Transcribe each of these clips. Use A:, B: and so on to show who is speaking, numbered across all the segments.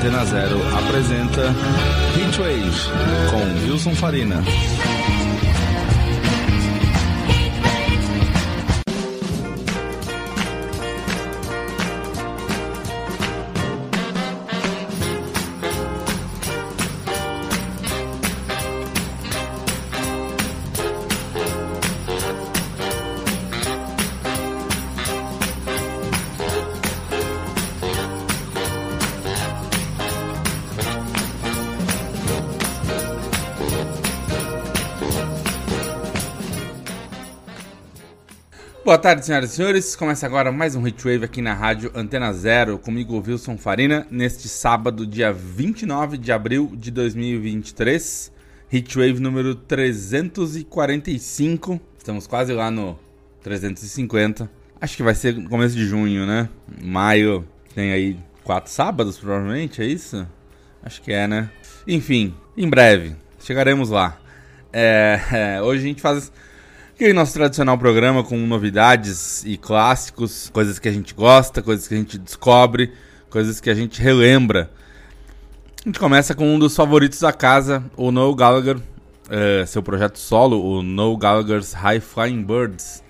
A: Antena Zero apresenta Heatwave com Wilson Farina.
B: Boa tarde, senhoras e senhores. Começa agora mais um Hitwave aqui na rádio Antena Zero, comigo Wilson Farina, neste sábado, dia 29 de abril de 2023. Hitwave número 345. Estamos quase lá no 350. Acho que vai ser no começo de junho, né? Maio tem aí quatro sábados, provavelmente, é isso? Acho que é, né? Enfim, em breve, chegaremos lá. É, é, hoje a gente faz aquele nosso tradicional programa com novidades e clássicos, coisas que a gente gosta, coisas que a gente descobre, coisas que a gente relembra. A gente começa com um dos favoritos da casa, o Noel Gallagher, é, seu projeto solo, o Noel Gallagher's High Flying Birds.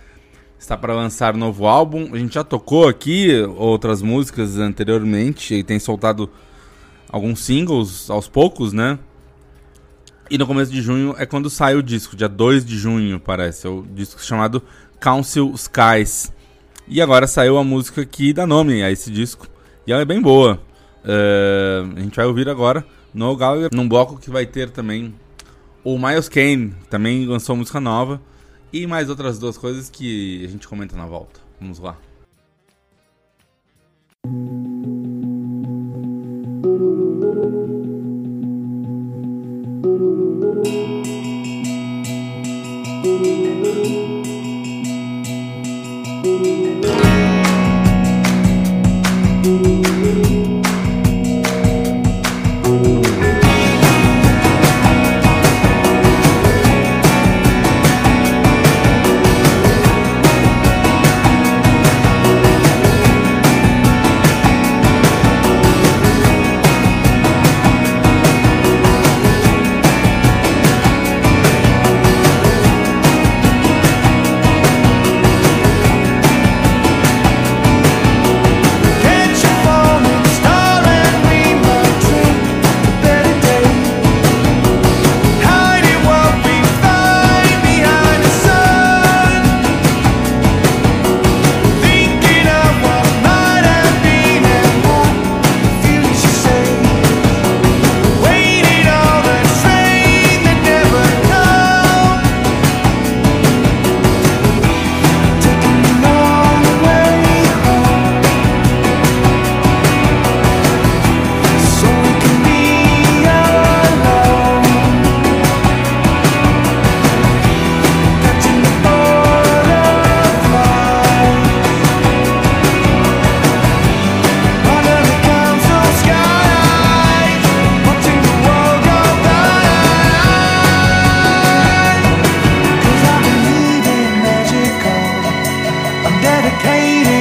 B: Está para lançar novo álbum. A gente já tocou aqui outras músicas anteriormente e tem soltado alguns singles aos poucos, né? E no começo de junho é quando sai o disco, dia 2 de junho, parece. É o disco chamado Council Skies. E agora saiu a música que dá nome a esse disco. E ela é bem boa. Uh, a gente vai ouvir agora no Gallagher, num bloco que vai ter também o Miles Kane, também lançou música nova. E mais outras duas coisas que a gente comenta na volta. Vamos lá.
C: medicated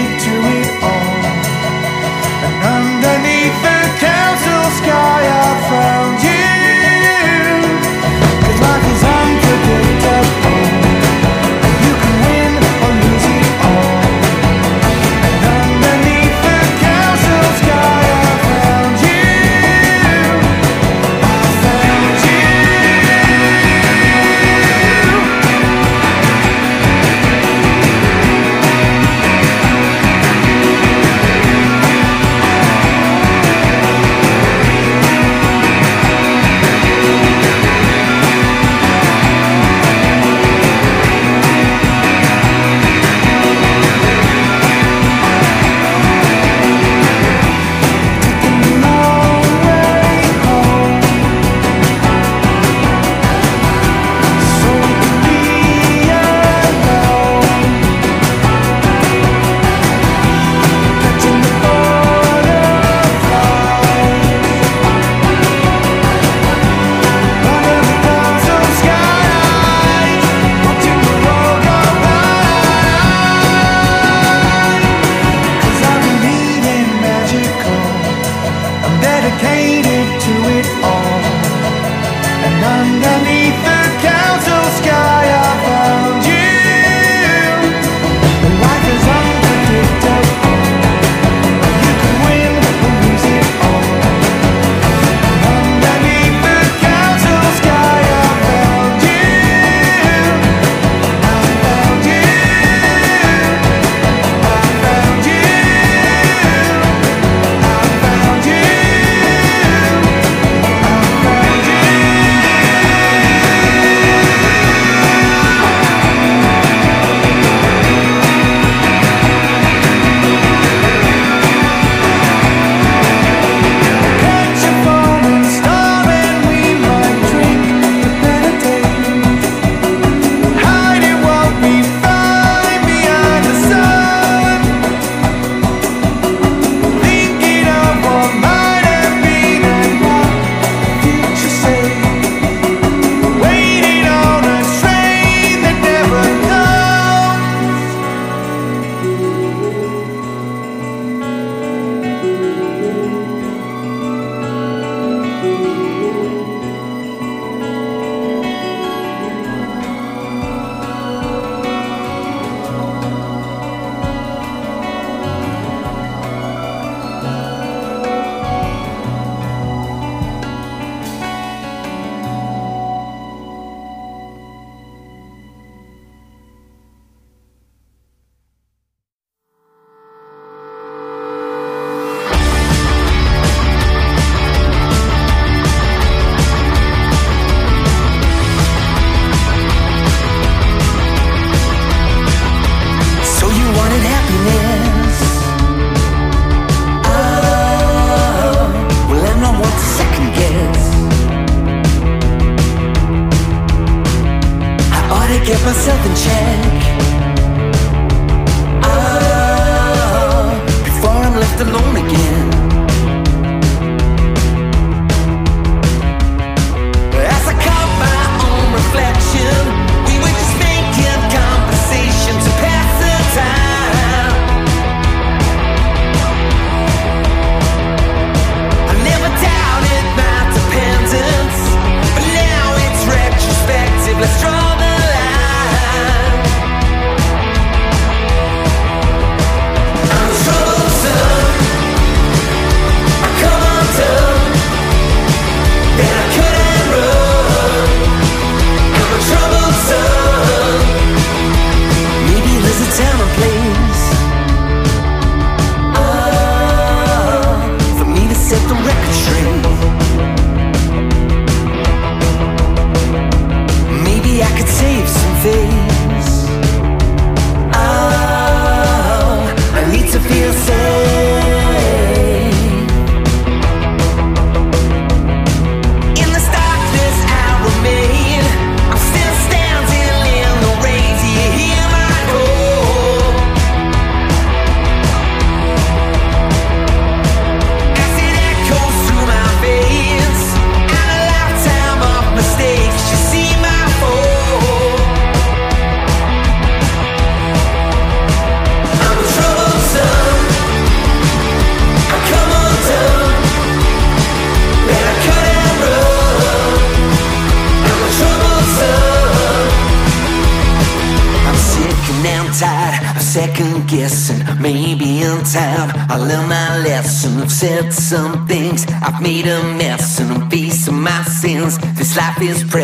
C: made a mess, and I'm of my sins. This life is precious.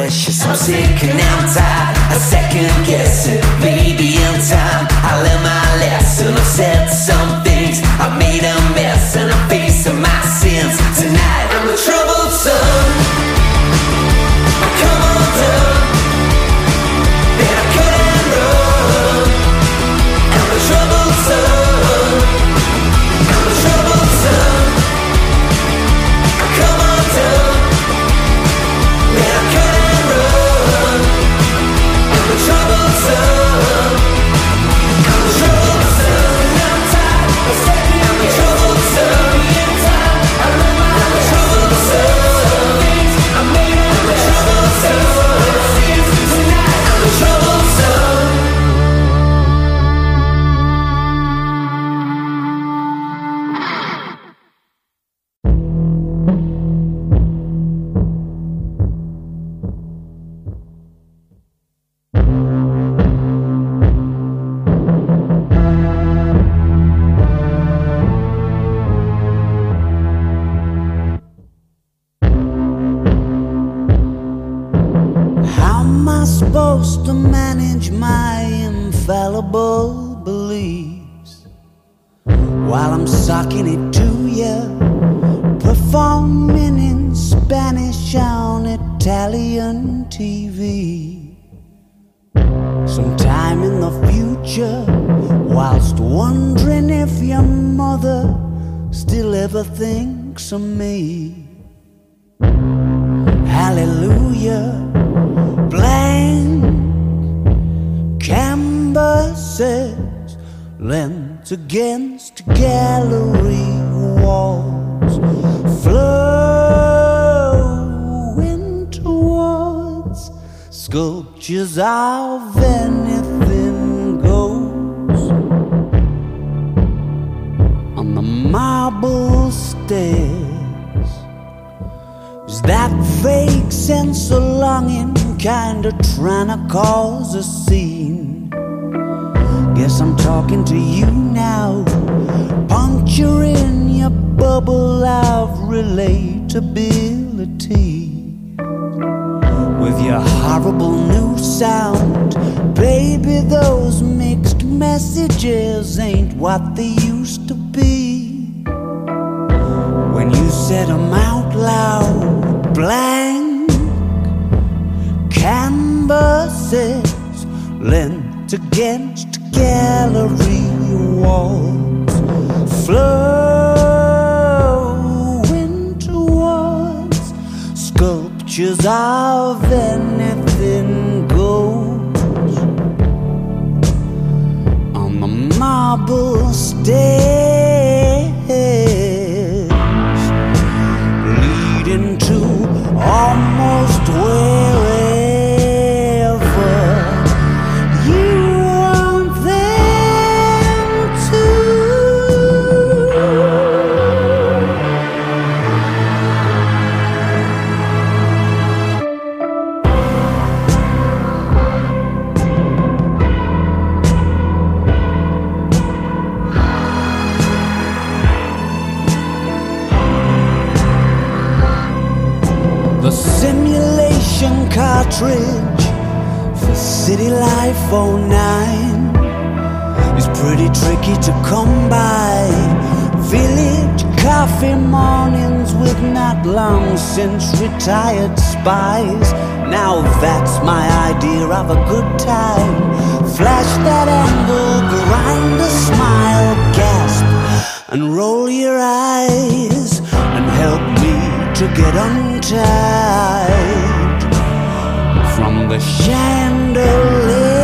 D: Sense of longing kinda trying to cause a scene? Guess I'm talking to you now, puncturing your bubble of relatability. With your horrible new sound, baby, those mixed messages ain't what they used to be. When you said them out loud, blank canvases lent against gallery walls, flowing towards sculptures of anything goes. On the marble stairs leading to almost wherever 509 is pretty tricky to come by. Village coffee mornings with not long since retired spies. Now that's my idea of a good time. Flash that angle, grind a smile, gasp, and roll your eyes, and help me to get untied the chandelier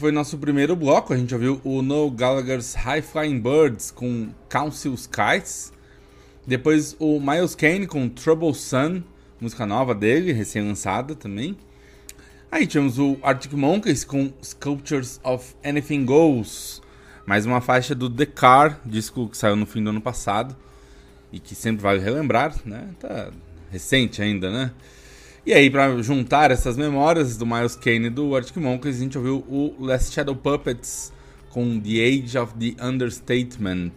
B: foi nosso primeiro bloco. A gente ouviu o Noel Gallagher's High Flying Birds com Council Skies. Depois o Miles Kane com Trouble Sun, música nova dele, recém-lançada também. Aí tivemos o Arctic Monkeys com Sculptures of Anything Goes. Mais uma faixa do The Car, disco que saiu no fim do ano passado. E que sempre vale relembrar, né? Tá recente ainda, né? E aí, pra juntar essas memórias do Miles Kane e do Arctic Monkeys, a gente ouviu o Last Shadow Puppets com The Age of the Understatement.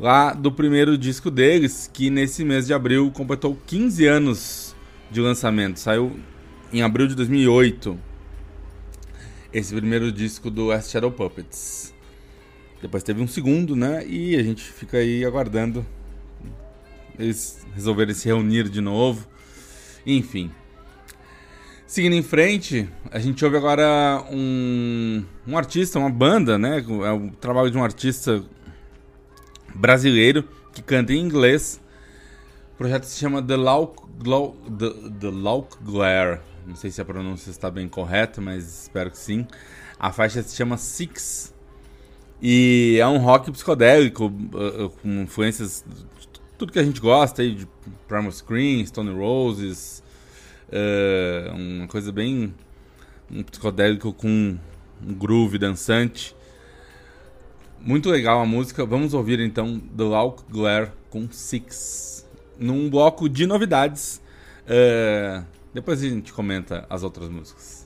B: Lá do primeiro disco deles, que nesse mês de abril completou 15 anos de lançamento. Saiu em abril de 2008. Esse primeiro disco do Last Shadow Puppets. Depois teve um segundo, né? E a gente fica aí aguardando eles resolverem se reunir de novo. Enfim. Seguindo em frente, a gente ouve agora um, um artista, uma banda, né? É o trabalho de um artista brasileiro que canta em inglês. O projeto se chama The Lauk, The, The Lauk Glare. Não sei se a pronúncia está bem correta, mas espero que sim. A faixa se chama Six. E é um rock psicodélico, uh, uh, com influências de tudo que a gente gosta aí, de Primal Scream, Stone Roses. Uh, uma coisa bem. um psicodélico com um groove dançante. Muito legal a música. Vamos ouvir então The Lauk Glare com Six. Num bloco de novidades. Uh, depois a gente comenta as outras músicas.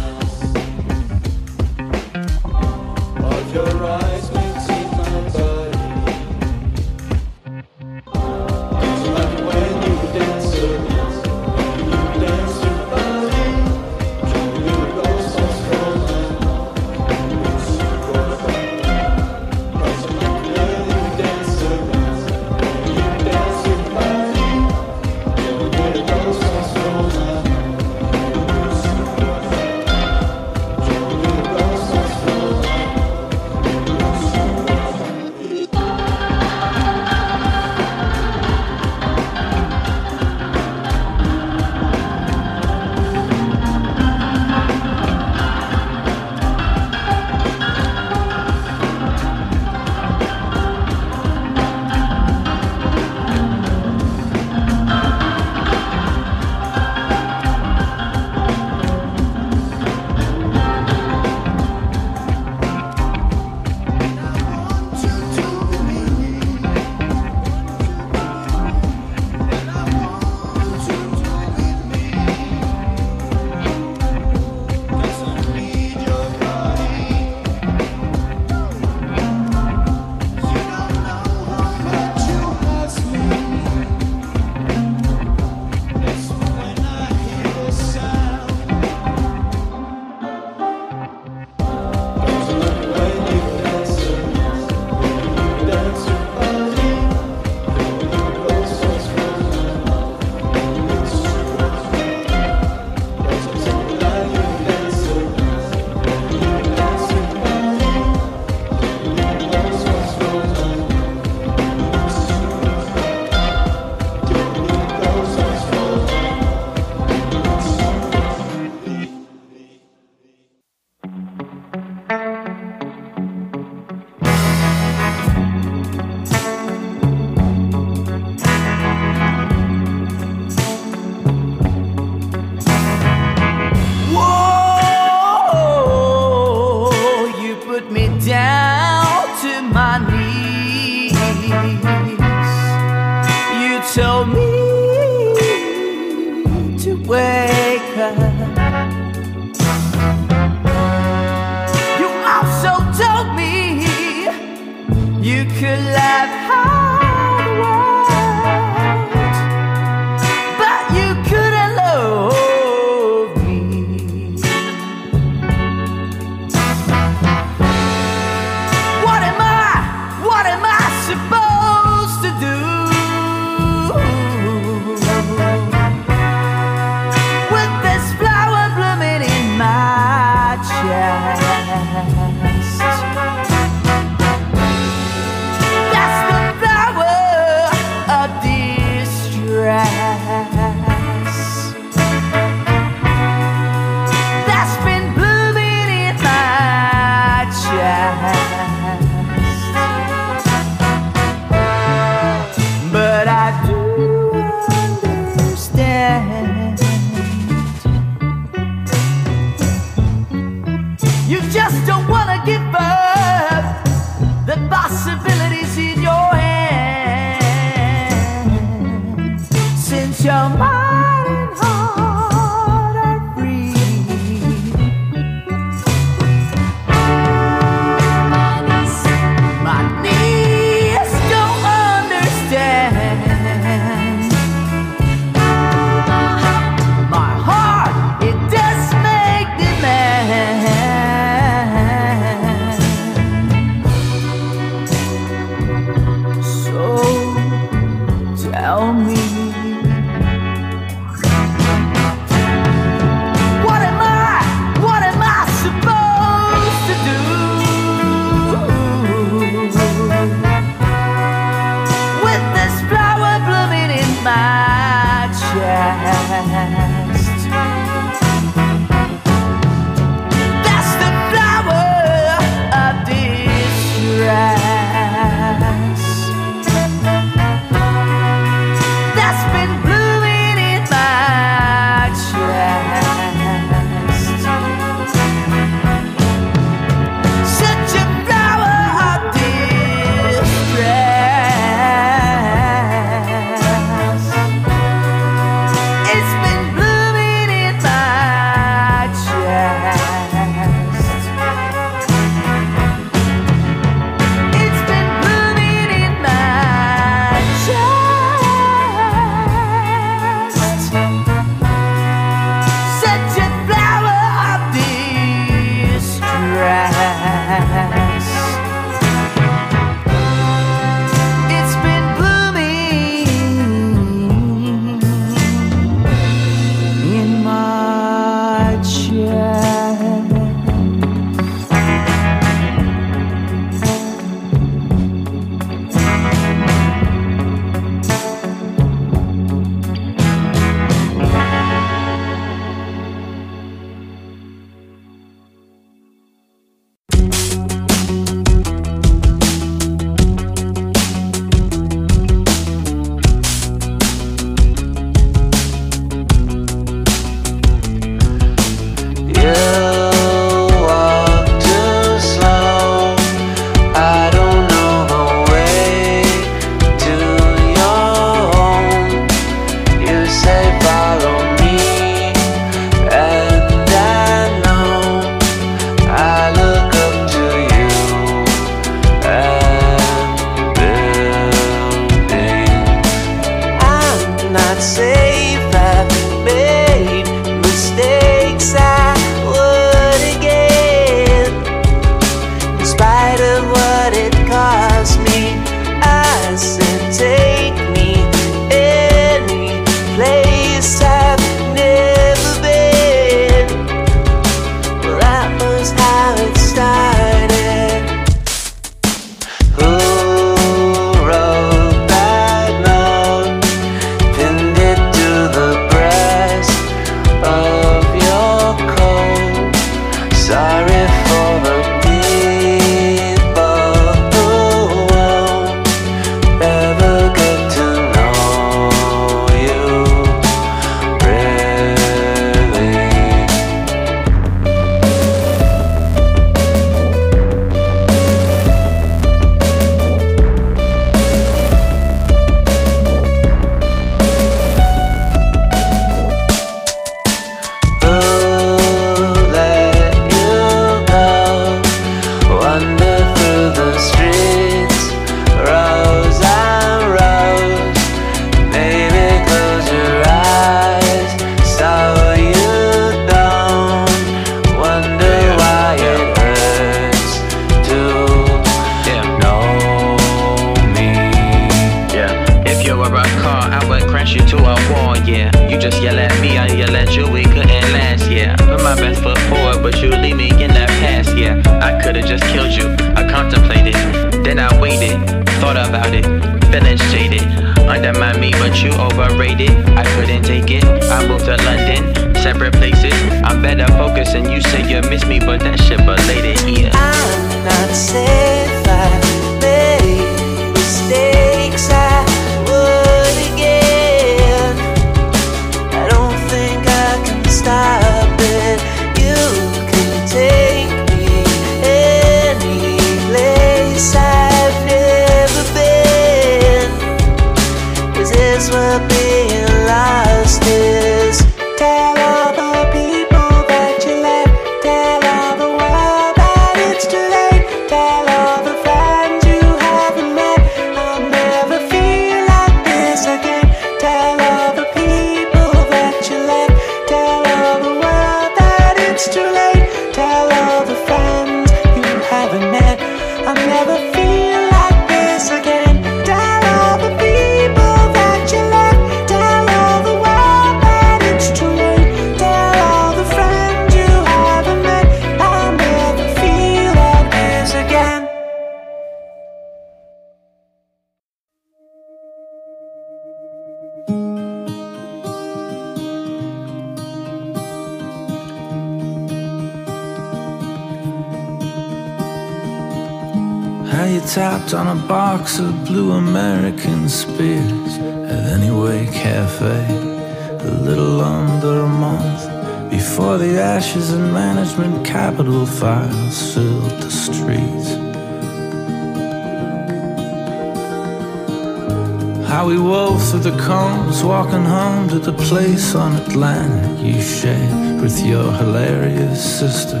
D: To the place
E: on Atlantic you shared with your hilarious sister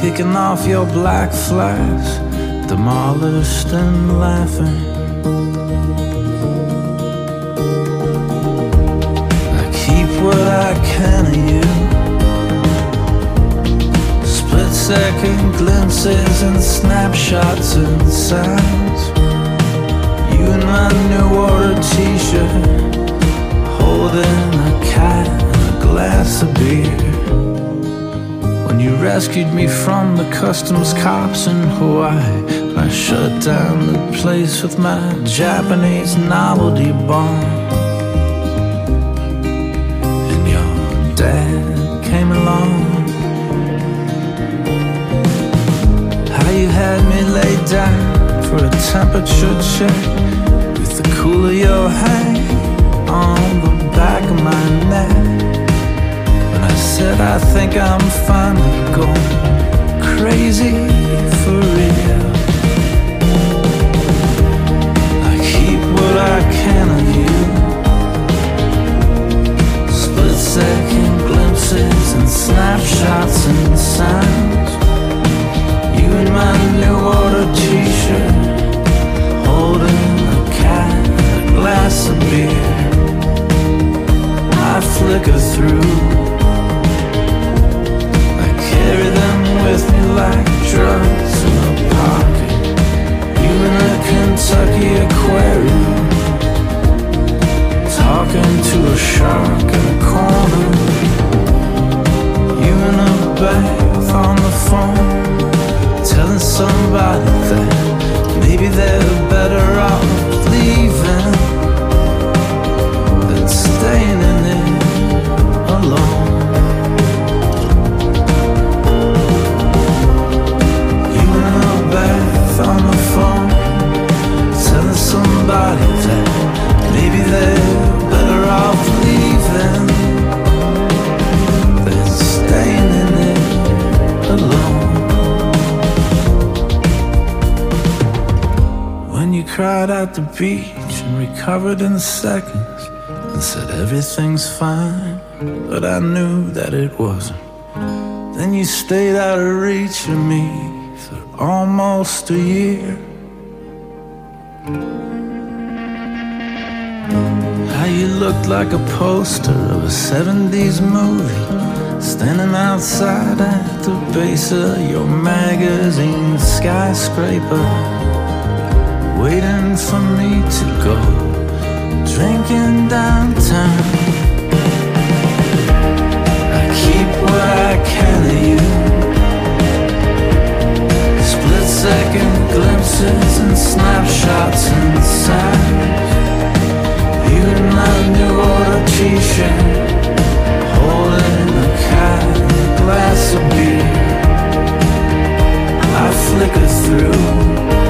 E: kicking off your black flags, demolished and laughing. I keep what I can of you. Split second glimpses and snapshots and sounds. You in my new order t shirt, holding a cat and a glass of beer. When you rescued me from the customs cops in Hawaii, I shut down the place with my Japanese novelty bomb. And your dad came along. How you had me laid down for a temperature check with the cool of your hand on the back of my neck. When I said I think I'm finally going crazy for real. I keep what I can of you. Split second glimpses and snapshots and sounds. You in my new order t-shirt, holding a cat a glass of beer. I flicker through I carry them with me like drugs in a pocket. You in a Kentucky aquarium, talking to a shark in a corner. You in a bath on the phone, telling somebody that maybe they're better off leaving staying in it alone. You on the phone, telling somebody that maybe they're better off leaving than staying in it alone. When you cried at the beach and recovered in seconds and said everything's fine, but I knew that it wasn't. Then you stayed out of reach of me for almost a year. How you looked like a poster of a 70s movie, standing outside at the base of your magazine skyscraper, waiting for me to go. Drinking downtown. I keep what I can of you. Split second glimpses and snapshots and sounds. You in my new order t-shirt, holding a glass of beer. I flicker through.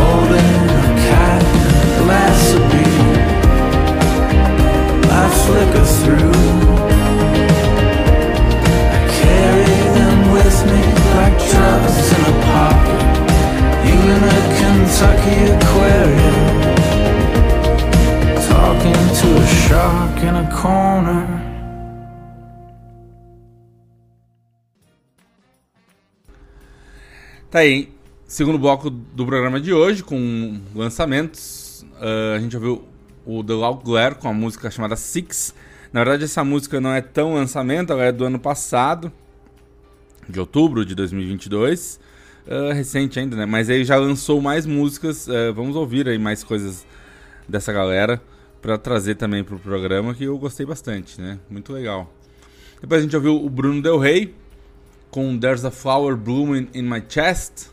E: Holding a cat and a glass of beer. I flicker through. I carry them with me like drugs in a pocket. In a Kentucky aquarium, talking to a shark in a corner.
B: Tá aí, segundo bloco do programa de hoje, com lançamentos. Ah, a gente ouviu o The Loud Glare com a música chamada Six. Na verdade, essa música não é tão lançamento, ela é do ano passado, de outubro de 2022. Ah, recente ainda, né? Mas aí já lançou mais músicas. ah, vamos ouvir aí mais coisas dessa galera pra trazer também pro programa, que eu gostei bastante, né? Muito legal. Depois a gente ouviu o Bruno Del Rey com There's a Flower Blooming in My Chest.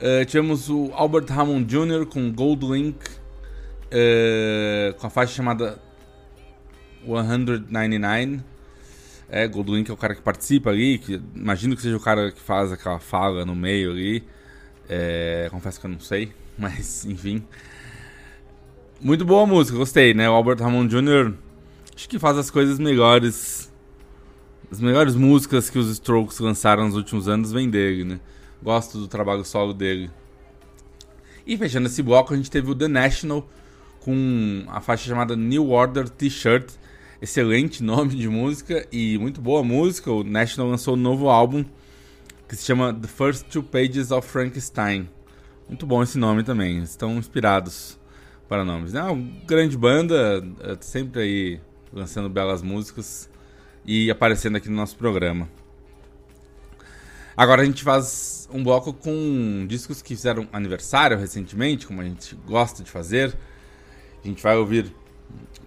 B: Eh, tivemos o Albert Hammond Jr. com Gold Link, eh, com a faixa chamada 199. É, Gold Link é o cara que participa ali, que imagino que seja o cara que faz aquela fala no meio ali. É, confesso que eu não sei, mas enfim. Muito boa música, gostei, né? O Albert Hammond Jr. acho que faz as coisas melhores as melhores músicas que os Strokes lançaram nos últimos anos vêm dele, né? Gosto do trabalho solo dele. E fechando esse bloco, a gente teve o The National com a faixa chamada New Order T-Shirt. Excelente nome de música e muito boa música. O National lançou um novo álbum que se chama The First Two Pages of Frankenstein. Muito bom esse nome também. Estão inspirados para nomes. É uma grande banda, é, sempre aí lançando belas músicas e aparecendo aqui no nosso programa. Agora a gente faz um bloco com discos que fizeram aniversário recentemente, como a gente gosta de fazer. A gente vai ouvir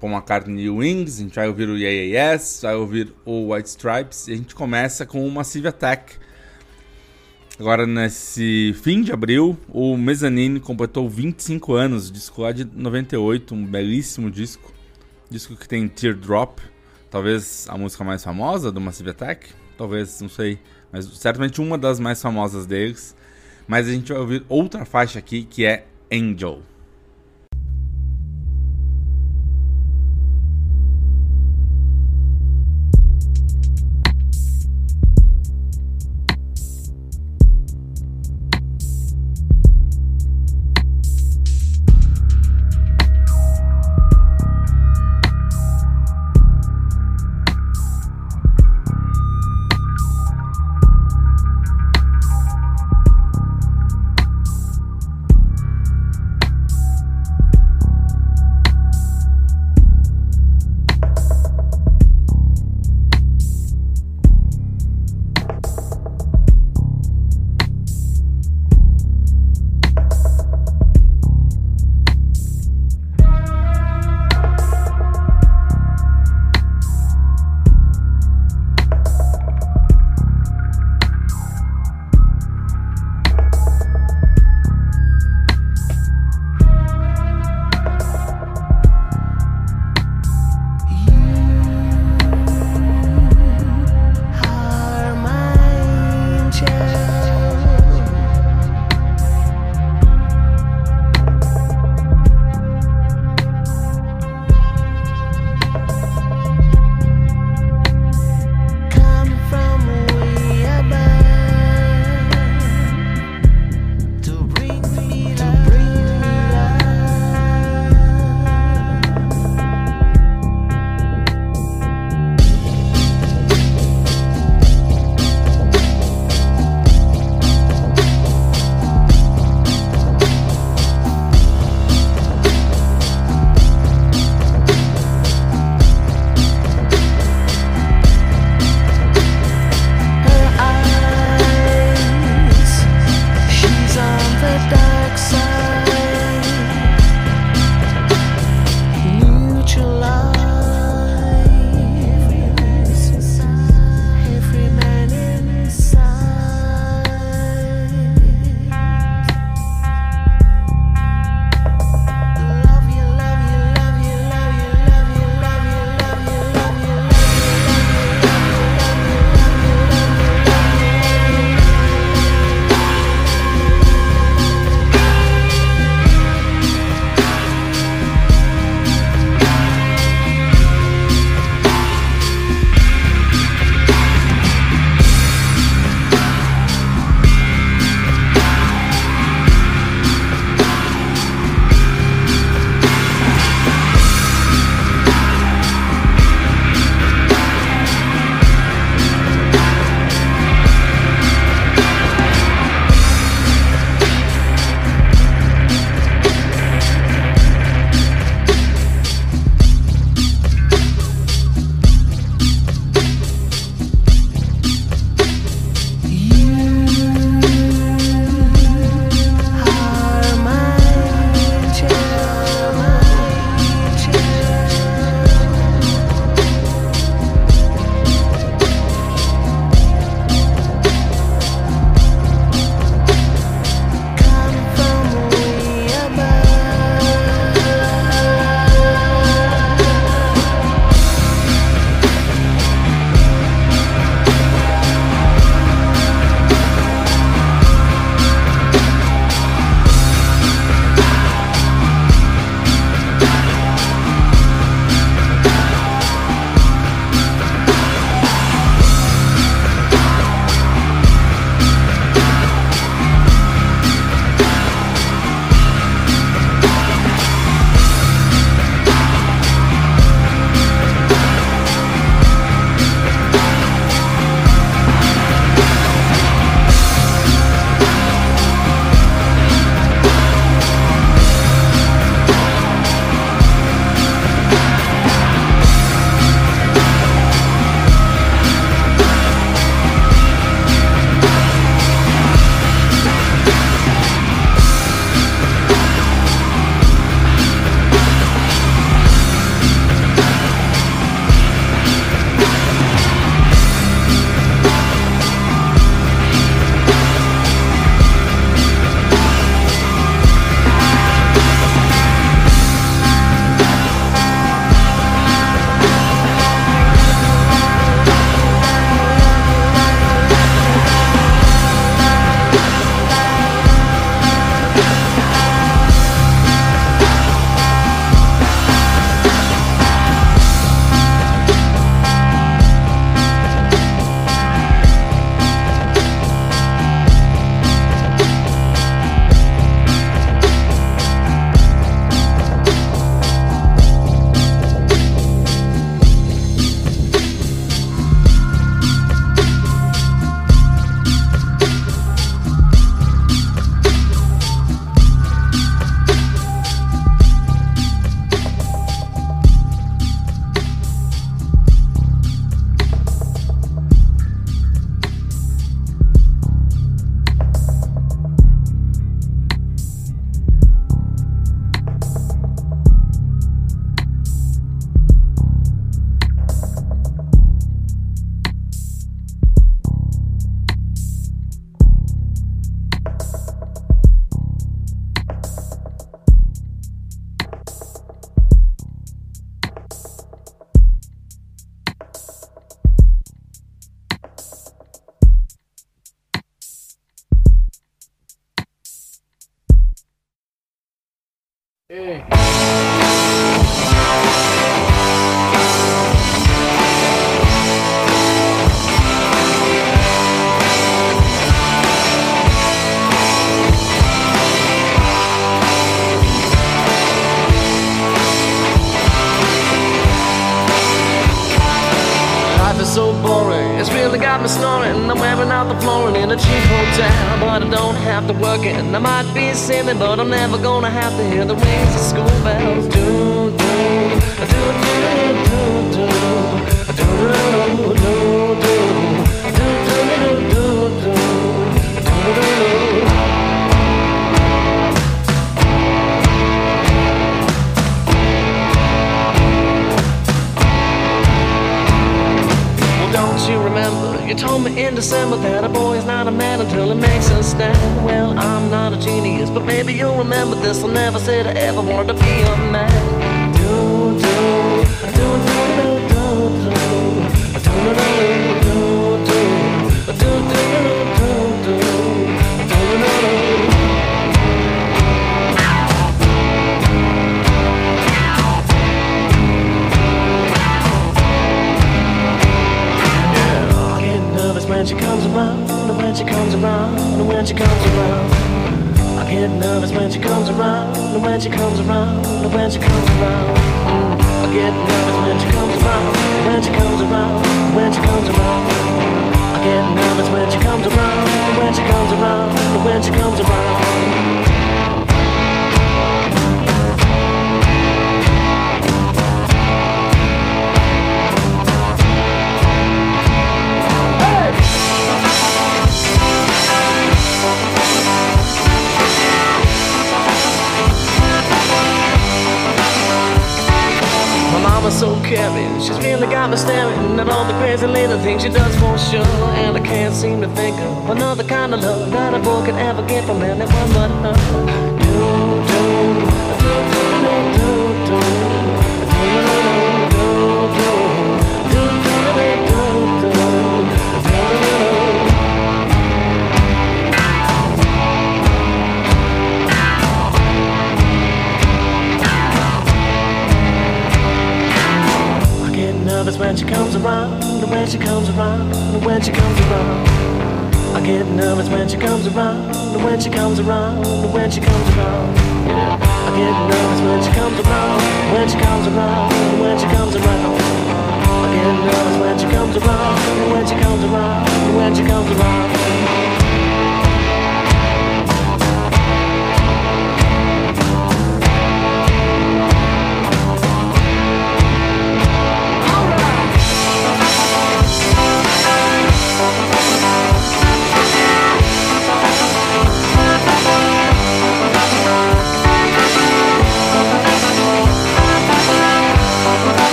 B: Paul McCartney e Wings, a gente vai ouvir o Yeah Yes, vai ouvir o White Stripes e a gente começa com o Massive Attack. Agora nesse fim de abril, o Mezzanine completou 25 anos, disco lá de 98, um belíssimo disco. Disco que tem Teardrop, talvez a música mais famosa do Massive Attack, talvez, não sei, mas certamente uma das mais famosas deles. Mas a gente vai ouvir outra faixa aqui que é. Angel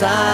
B: side.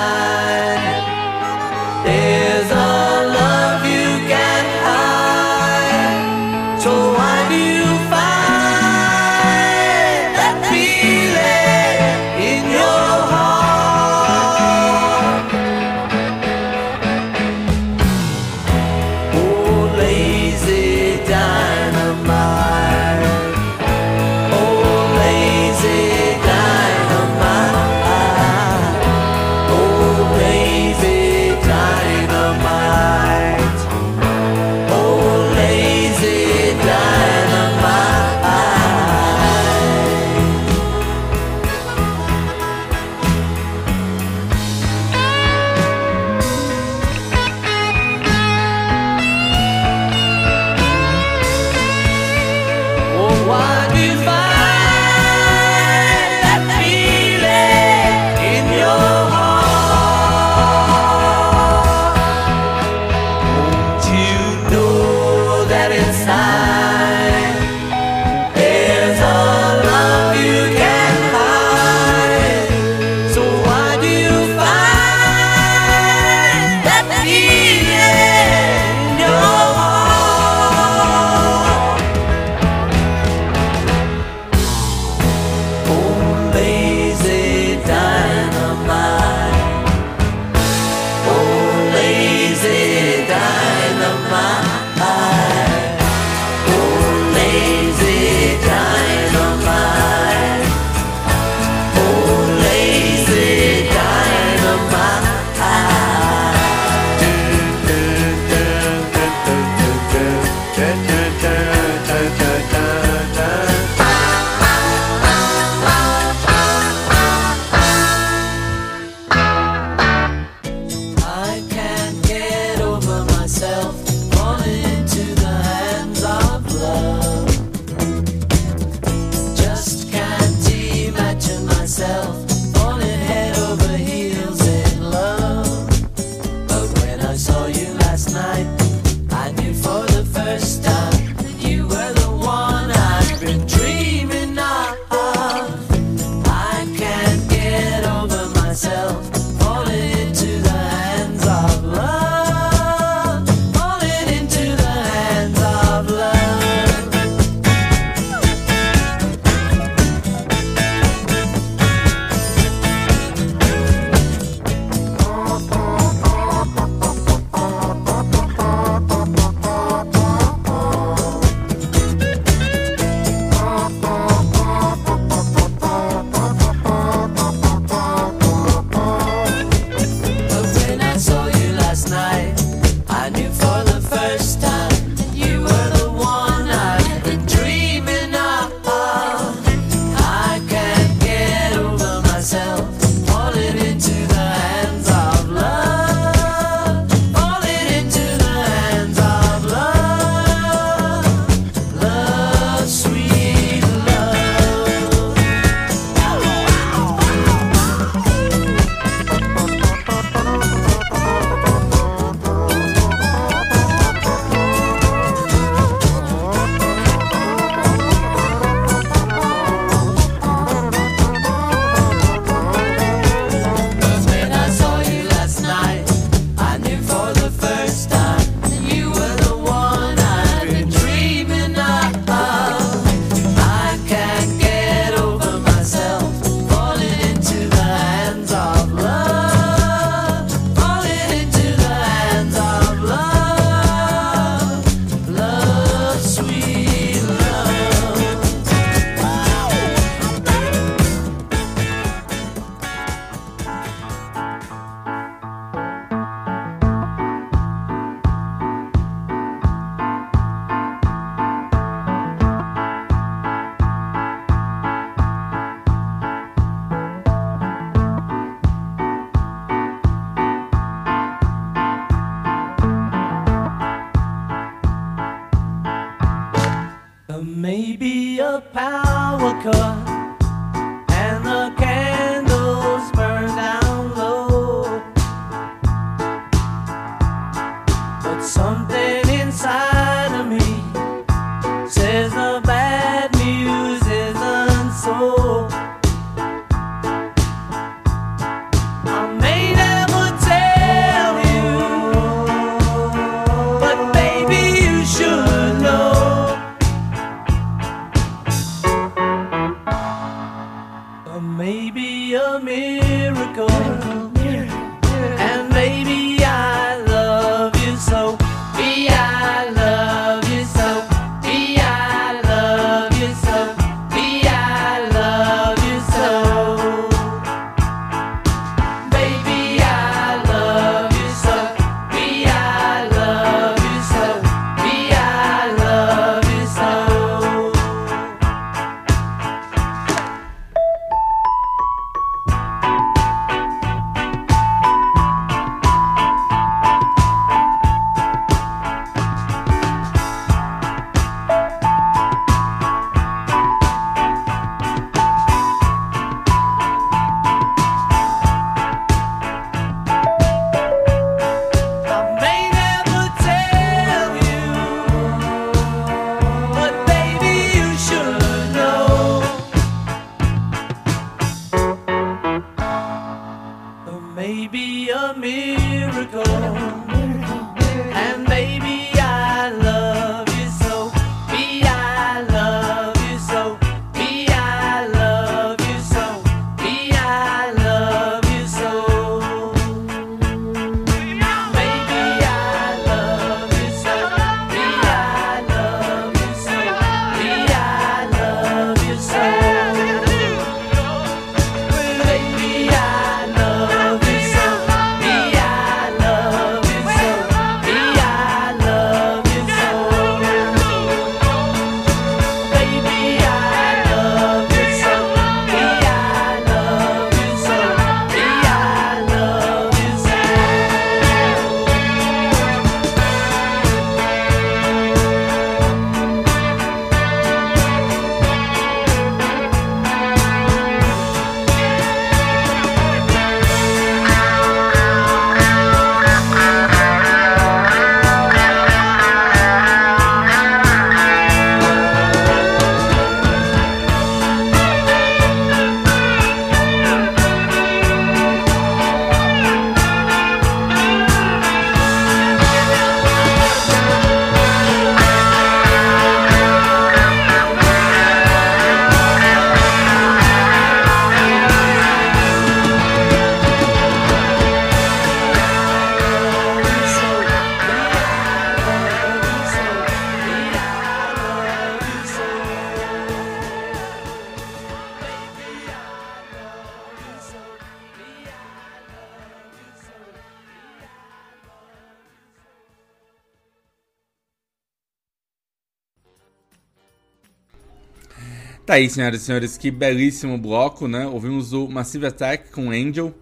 B: Aí, senhoras e senhores, que belíssimo bloco, né? Ouvimos o Massive Attack com Angel.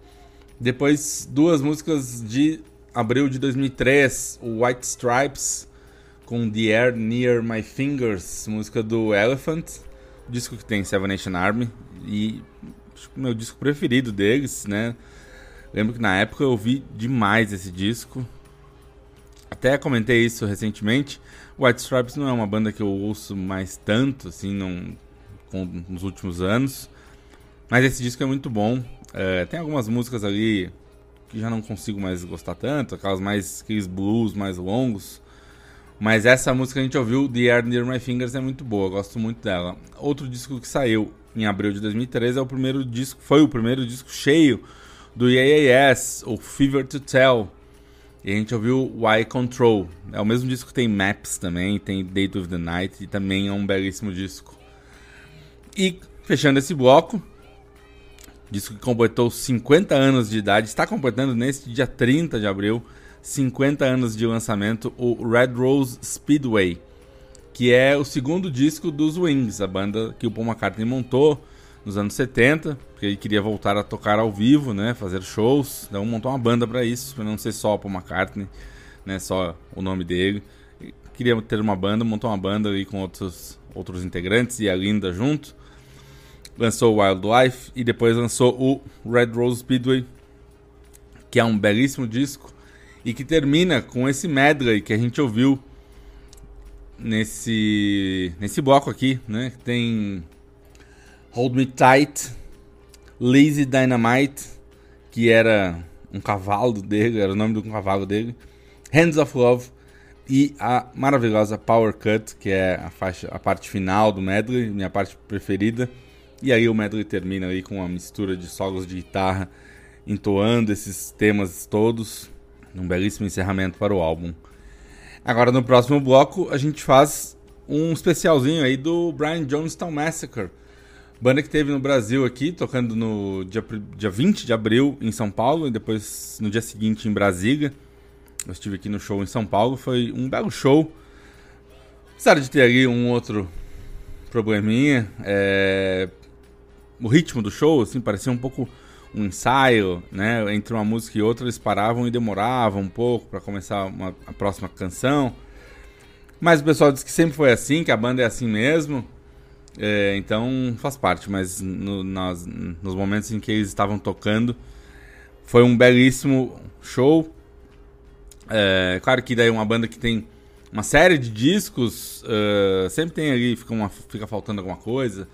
B: Depois, duas músicas de abril de 2003, o White Stripes com The Air Near My Fingers, música do Elephant, disco que tem Seven Nation Army e meu disco preferido deles, né? Lembro que na época eu ouvi demais esse disco. Até comentei isso recentemente. White Stripes não é uma banda que eu ouço mais tanto, assim, não, com, nos últimos anos. Mas esse disco é muito bom. É, tem algumas músicas ali que já não consigo mais gostar tanto, aquelas mais aqueles blues mais longos. Mas essa música que a gente ouviu, The Air Near My Fingers, é muito boa, gosto muito dela. Outro disco que saiu em abril de 2013 é o primeiro disco, foi o primeiro disco cheio do EAS, o Fever to Tell. E a gente ouviu Why Control. É o mesmo disco que tem Maps também, tem Date of the Night e também é um belíssimo disco. E fechando esse bloco, disco que completou 50 anos de idade, está completando neste dia 30 de abril 50 anos de lançamento, o Red Rose Speedway, que é o segundo disco dos Wings, a banda que o Paul McCartney montou nos anos 70, porque ele queria voltar a tocar ao vivo, né, fazer shows, então montou uma banda para isso, para não ser só o Paul McCartney, né, só o nome dele. Ele queria ter uma banda, montou uma banda aí com outros outros integrantes e a Linda junto. Lançou o Wildlife e depois lançou o Red Rose Speedway, que é um belíssimo disco e que termina com esse medley que a gente ouviu nesse nesse bloco aqui, né? Tem Hold Me Tight, Lazy Dynamite, que era um cavalo dele, era o nome do cavalo dele, Hands of Love e a maravilhosa Power Cut, que é a faixa, a parte final do medley, minha parte preferida. E aí o medley termina aí com uma mistura de solos de guitarra entoando esses temas todos um belíssimo encerramento para o álbum. Agora no próximo bloco a gente faz um especialzinho aí do Brian Jonestown Massacre. Banda que teve no Brasil aqui, tocando no dia, dia 20 de abril em São Paulo e depois no dia seguinte em Brasília. Eu estive aqui no show em São Paulo, foi um belo show. Apesar de ter ali um outro probleminha, é... o ritmo do show assim, parecia um pouco um ensaio, né? Entre uma música e outra eles paravam e demoravam um pouco para começar uma, a próxima canção. Mas o pessoal diz que sempre foi assim, que a banda é assim mesmo. É, então faz parte, mas no, nas, nos momentos em que eles estavam tocando, foi um belíssimo show. É, claro que daí uma banda que tem uma série de discos, uh, sempre tem ali, fica, uma, fica faltando alguma coisa,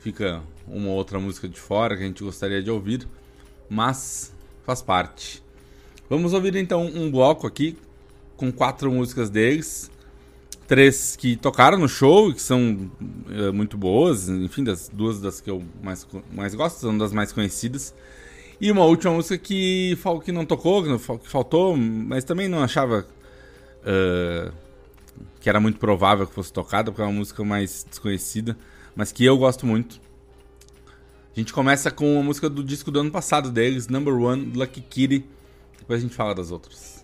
B: fica uma ou outra música de fora que a gente gostaria de ouvir mas faz parte. Vamos ouvir então um bloco aqui com quatro músicas deles, três que tocaram no show, que são é, muito boas, enfim, das duas das que eu mais, mais gosto, são das mais conhecidas. E uma última música que, que não tocou, que faltou, mas também não achava uh, que era muito provável que fosse tocada, porque é uma música mais desconhecida, mas que eu gosto muito. A gente começa com a música do disco do ano passado deles, Number One, Lucky Kitty. Depois a gente fala das outras.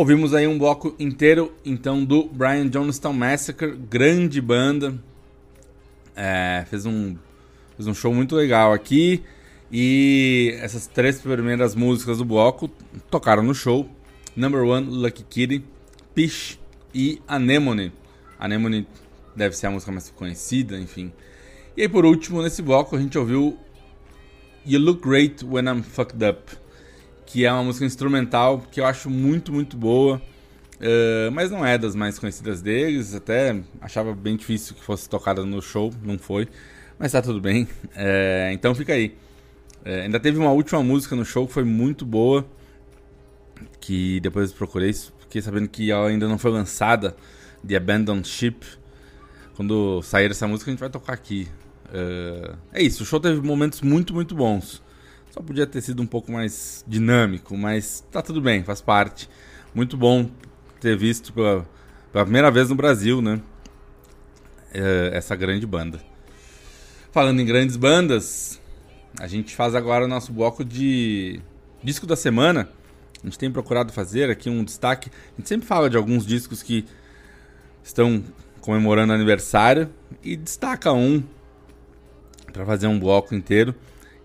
B: Ouvimos aí um bloco inteiro, então, do Brian Jonestown Massacre, grande banda. É, fez, um, fez um show muito legal aqui. E essas três primeiras músicas do bloco tocaram no show. Number One, Lucky Kitty, Pish e Anemone. Anemone deve ser a música mais conhecida, enfim. E aí, por último, nesse bloco, a gente ouviu You Look Great When I'm Fucked Up, que é uma música instrumental que eu acho muito, muito boa, eh, mas não é das mais conhecidas deles. Até achava bem difícil que fosse tocada no show, não foi, mas tá tudo bem. Eh, então fica aí. Eh, ainda teve uma última música no show que foi muito boa, que depois eu procurei, fiquei sabendo que ela ainda não foi lançada, The Abandoned Ship. Quando sair essa música, a gente vai tocar aqui. Uh, é isso, o show teve momentos muito, muito bons. Só podia ter sido um pouco mais dinâmico, mas tá tudo bem, faz parte. Muito bom ter visto pela, pela primeira vez no Brasil, né? Uh, essa grande banda. Falando em grandes bandas, a gente faz agora o nosso bloco de disco da semana. A gente tem procurado fazer aqui um destaque. A gente sempre fala de alguns discos que estão comemorando aniversário e destaca um para fazer um bloco inteiro.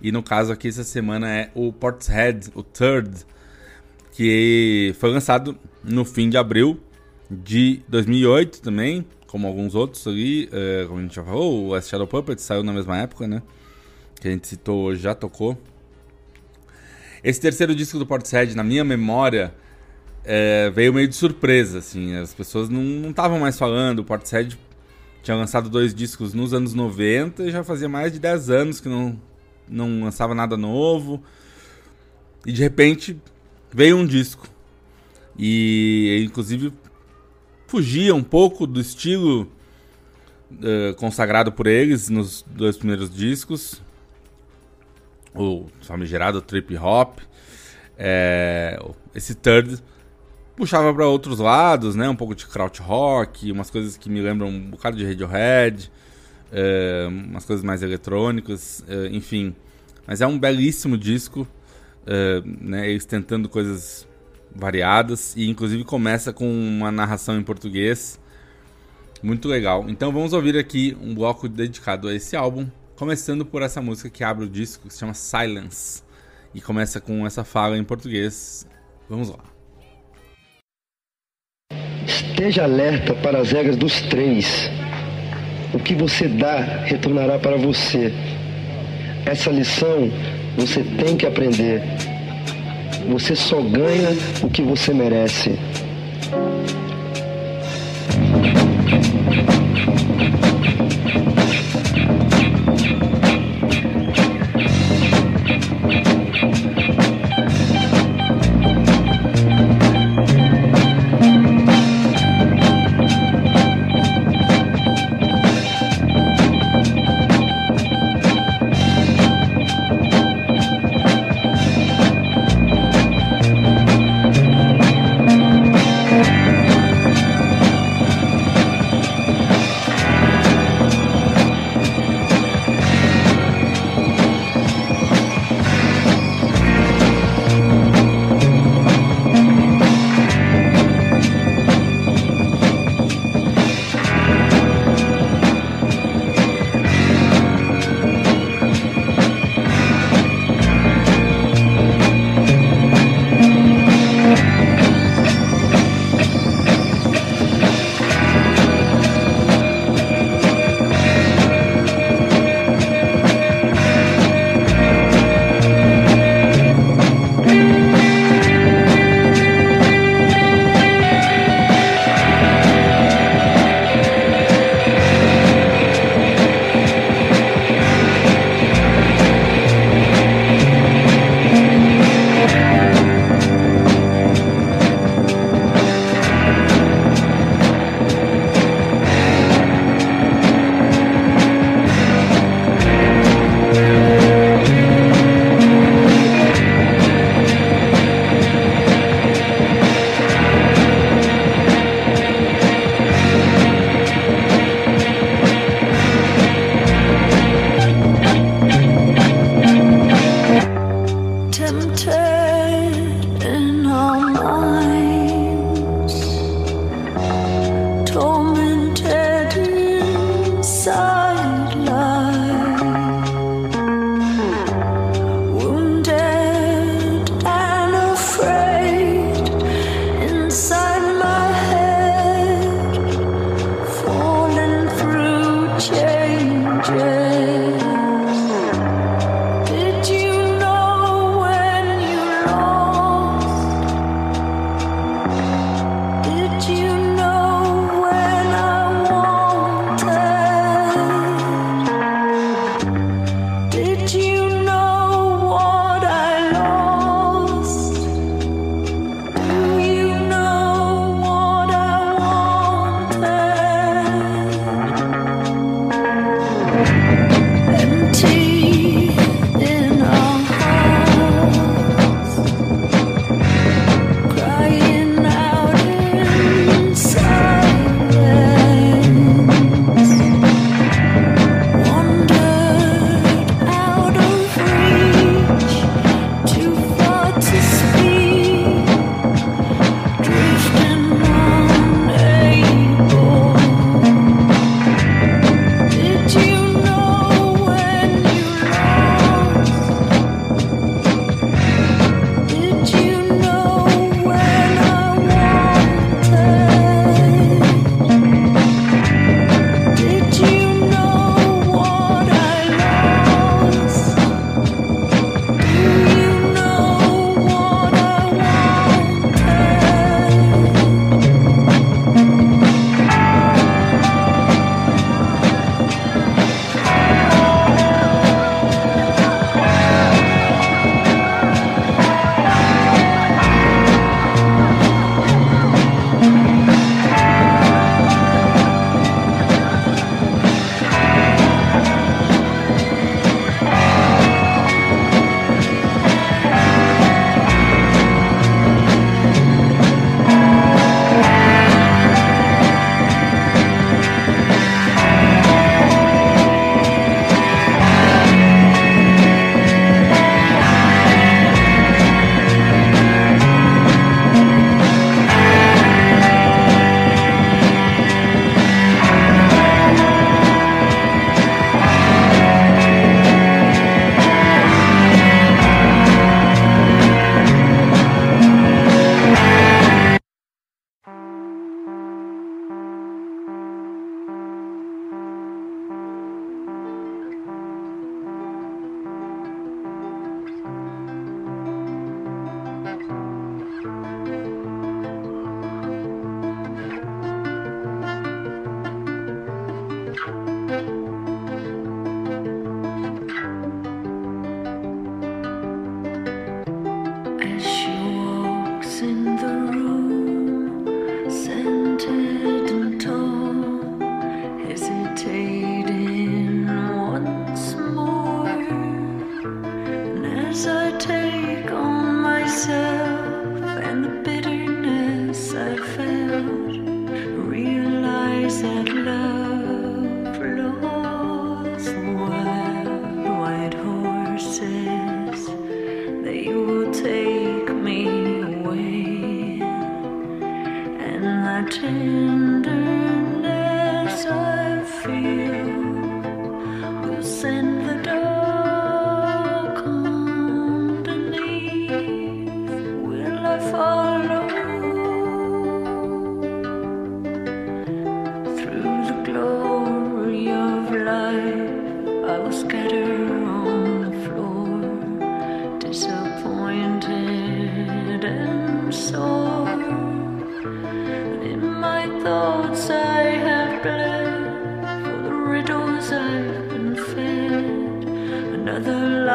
B: E no caso aqui essa semana é o Portishead, o Third, que foi lançado no fim de abril de 2008 também, como alguns outros ali, é, como a gente já falou, o West Shadow Puppet saiu na mesma época, né? Que a gente citou hoje, já tocou. Esse terceiro disco do Portishead, na minha memória, é, veio meio de surpresa, assim. As pessoas não estavam mais falando. O Portishead tinha lançado dois discos nos anos 90 e já fazia mais de 10 anos que não, não lançava nada novo. E de repente veio um disco. E inclusive fugia um pouco do estilo eh, consagrado por eles nos dois primeiros discos. O famigerado trip hop. É, esse third puxava para outros lados, né? Um pouco de kraut rock, umas coisas que me lembram um bocado de Radiohead, é, umas coisas mais eletrônicas, é, enfim. Mas é um belíssimo disco, é, né? Eles tentando coisas variadas e inclusive começa com uma narração em português muito legal. Então vamos ouvir aqui um bloco dedicado a esse álbum, começando por essa música que abre o disco, que se chama Silence e começa com essa fala em português. Vamos lá.
F: Esteja alerta para as regras dos três. O que você dá retornará para você. Essa lição você tem que aprender. Você só ganha o que você merece.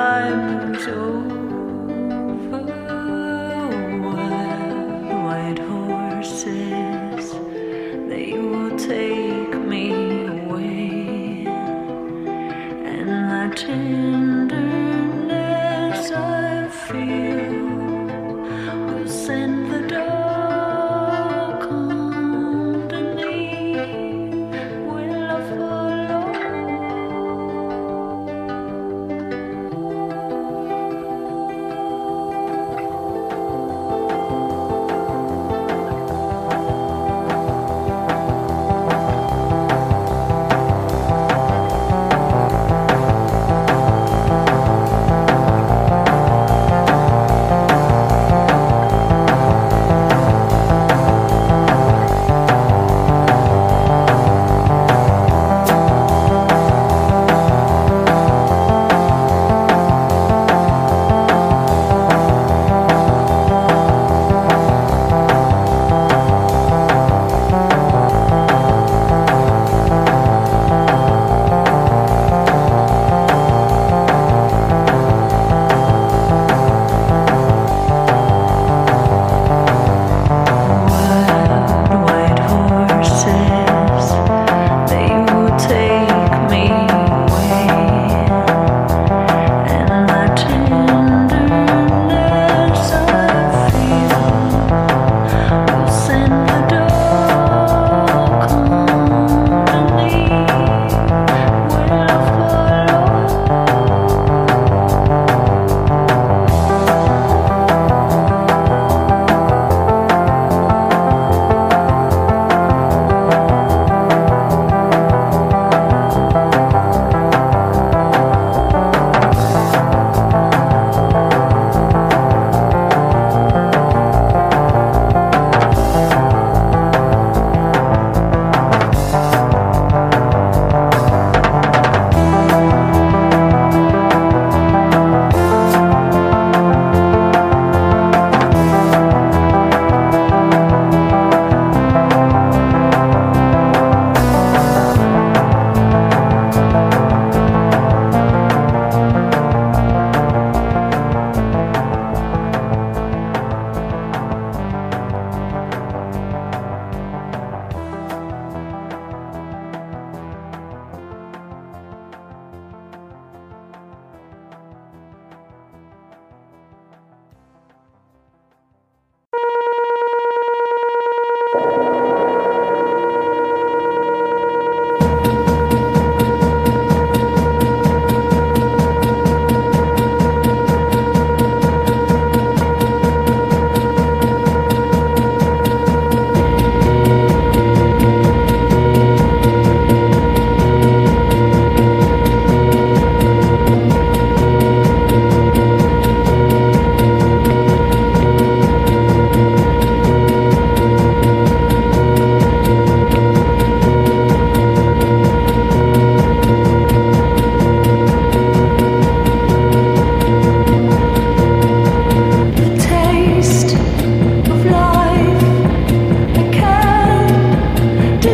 G: time.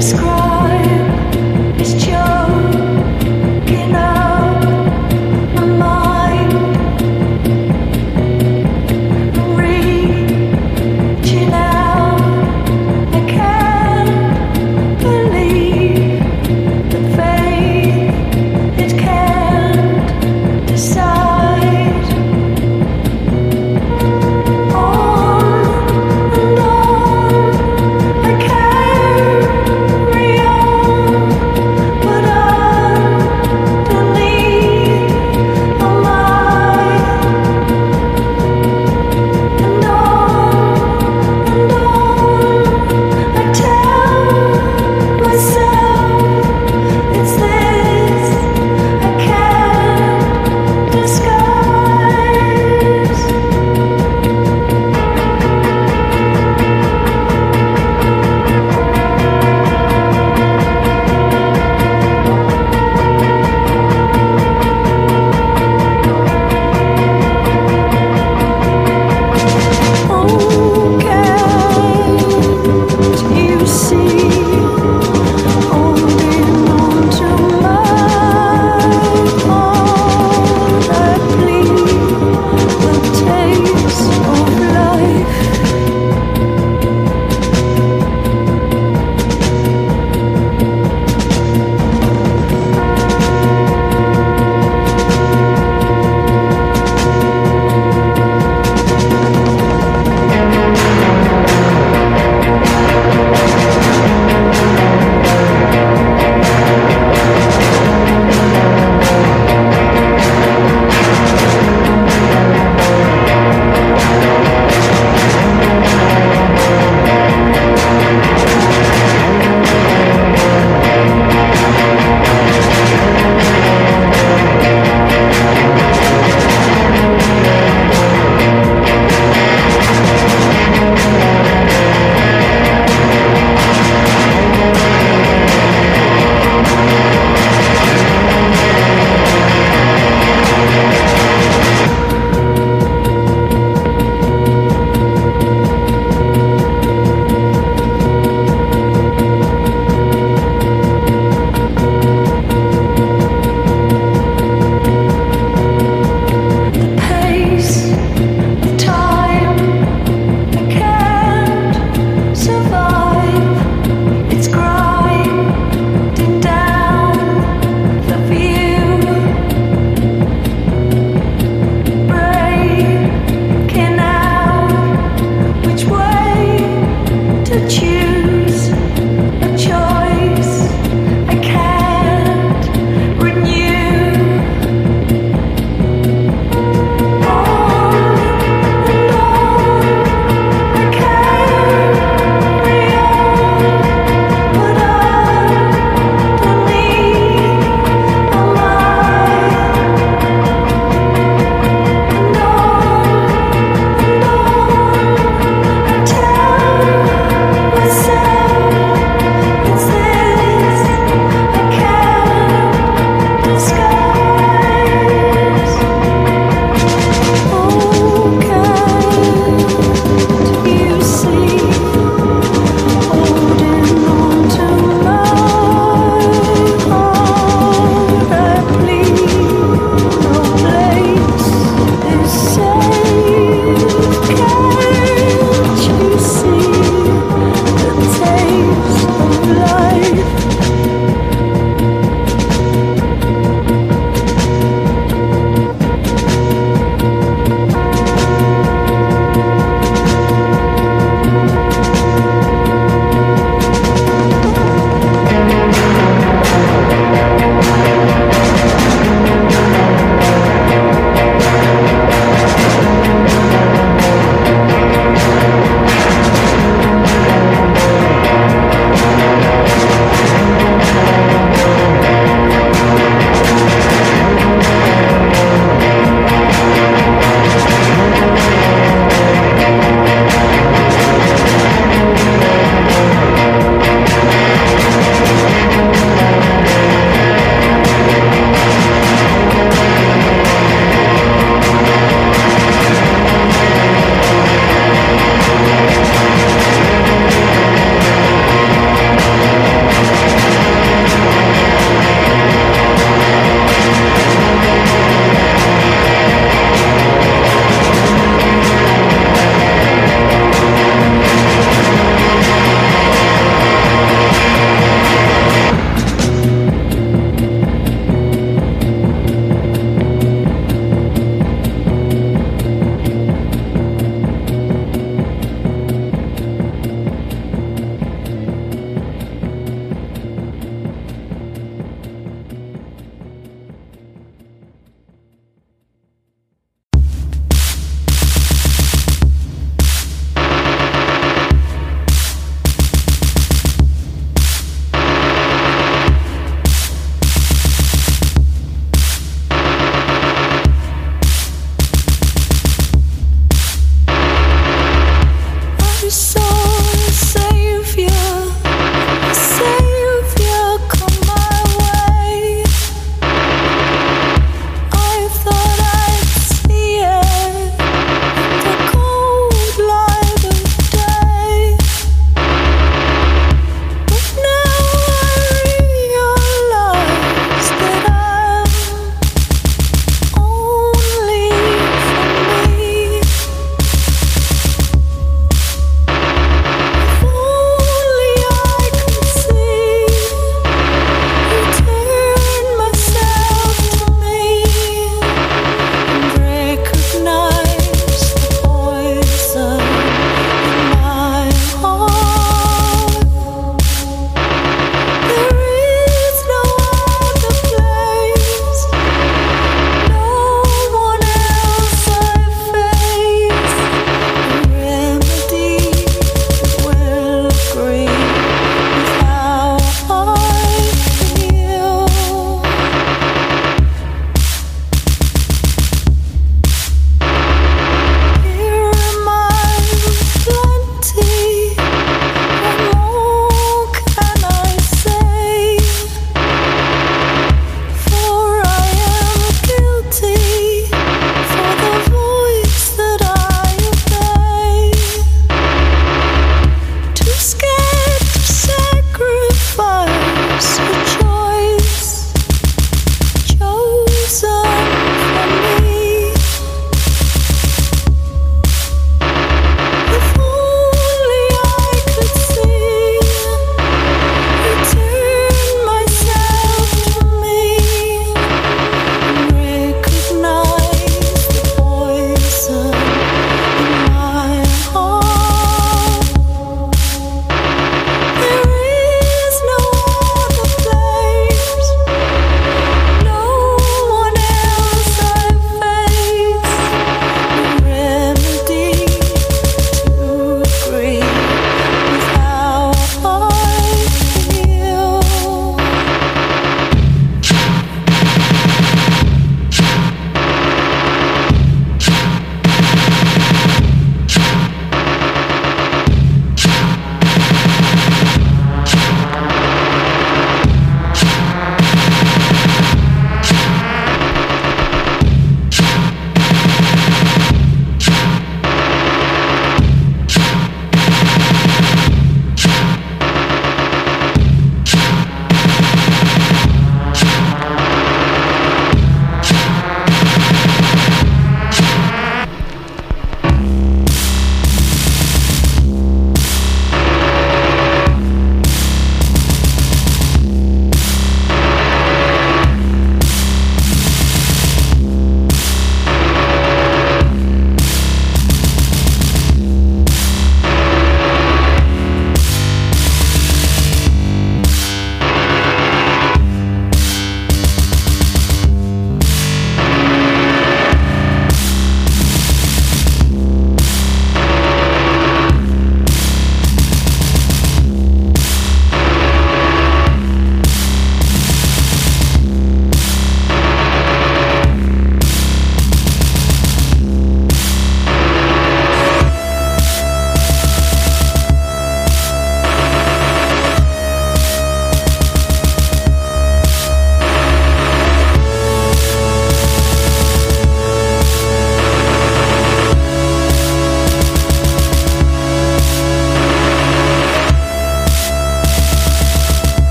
G: just.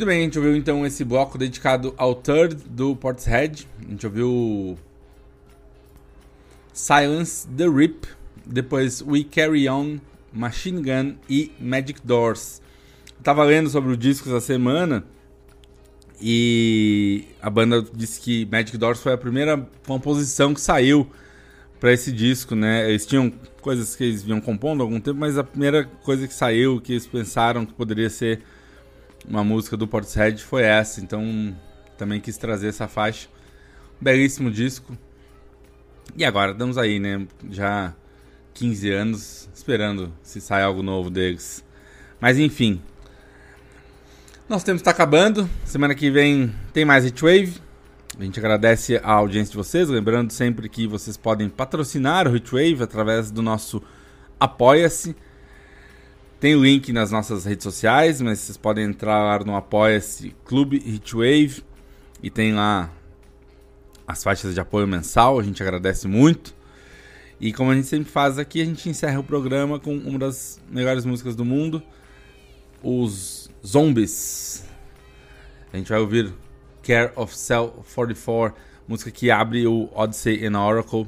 B: Muito bem, a gente ouviu então esse bloco dedicado ao Third do Portishead. A gente ouviu Silence the Rip, depois We Carry On, Machine Gun e Magic Doors. Tava lendo sobre o disco essa semana e a banda disse que Magic Doors foi a primeira composição que saiu para esse disco, né? Eles tinham coisas que eles vinham compondo há algum tempo, mas a primeira coisa que saiu, que eles pensaram que poderia ser uma música do Portishead foi essa, então também quis trazer essa faixa. Belíssimo disco. E agora estamos aí, né? Já 15 anos esperando se sai algo novo deles. Mas enfim. Nosso tempo está acabando. Semana que vem tem mais Hitwave. A gente agradece a audiência de vocês. Lembrando sempre que vocês podem patrocinar o Hitwave através do nosso Apoia-se. Tem link nas nossas redes sociais, mas vocês podem entrar no Apoia-se Clube Hitwave e tem lá as faixas de apoio mensal, a gente agradece muito. E como a gente sempre faz aqui, a gente encerra o programa com uma das melhores músicas do mundo, os Zombies. A gente vai ouvir Care of Cell 44, música que abre o Odyssey and Oracle,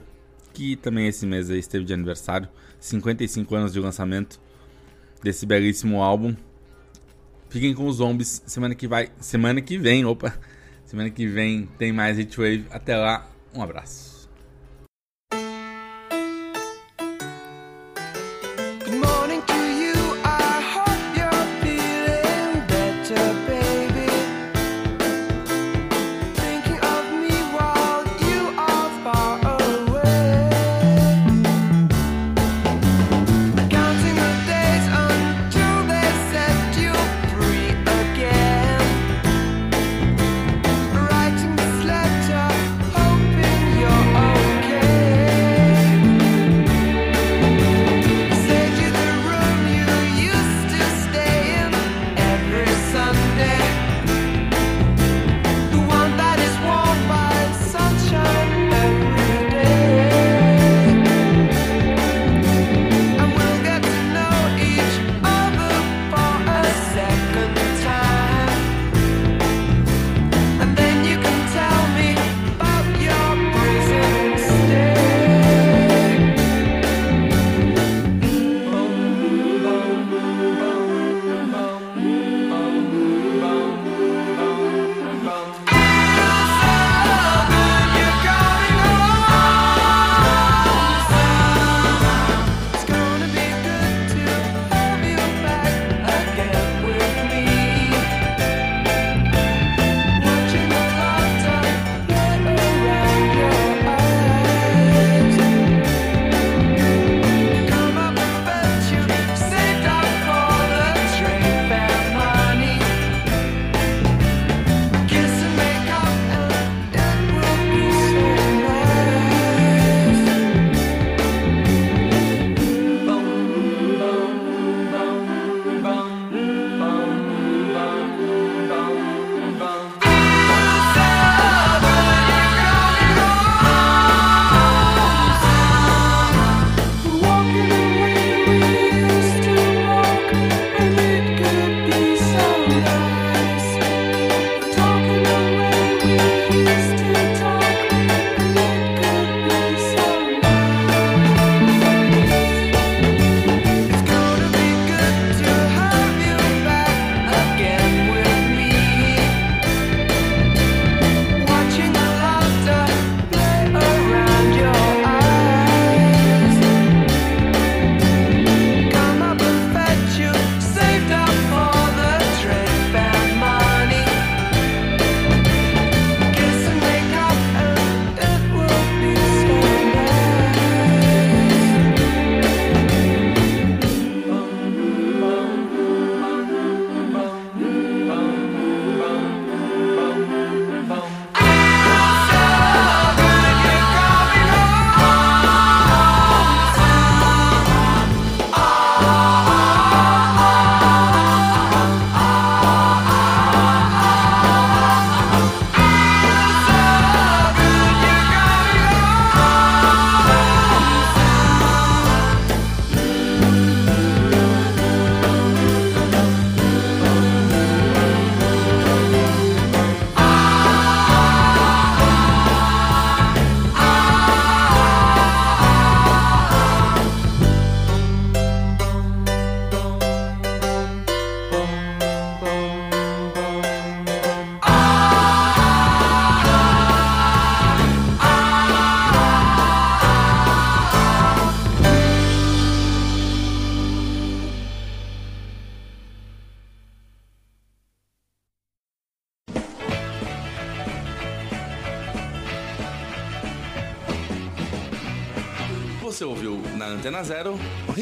B: que também esse mês esteve de aniversário, 55 anos de lançamento desse belíssimo álbum. Fiquem com os zombies semana que vai, semana que vem, opa, semana que vem tem mais Hitwave. Até lá, um abraço.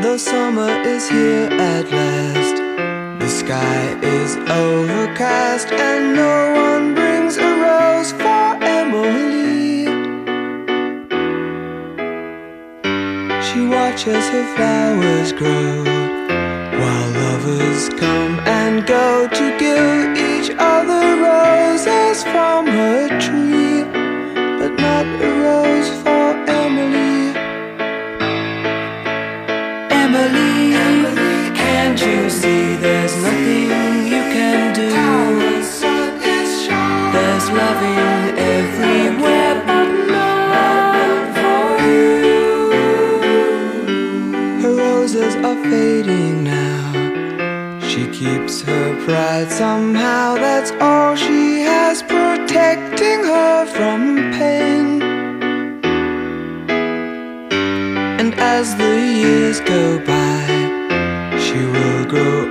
H: The summer is here at last. The sky is overcast, and no one brings a rose for Emily. She watches her flowers grow while lovers come and go to give each other roses from her you see there's nothing you can do? There's everywhere, but for you. Her roses are fading now. She keeps her pride somehow, that's all she has, protecting her from pain. And as the years go by, Girl.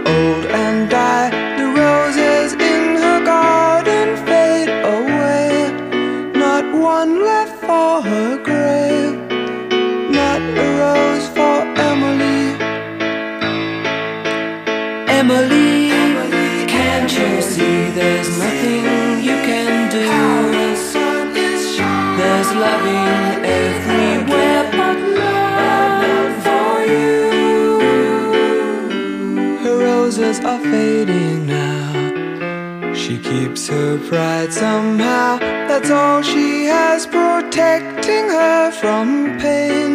H: keeps her pride somehow. That's all she has, protecting her from pain.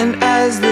H: And as the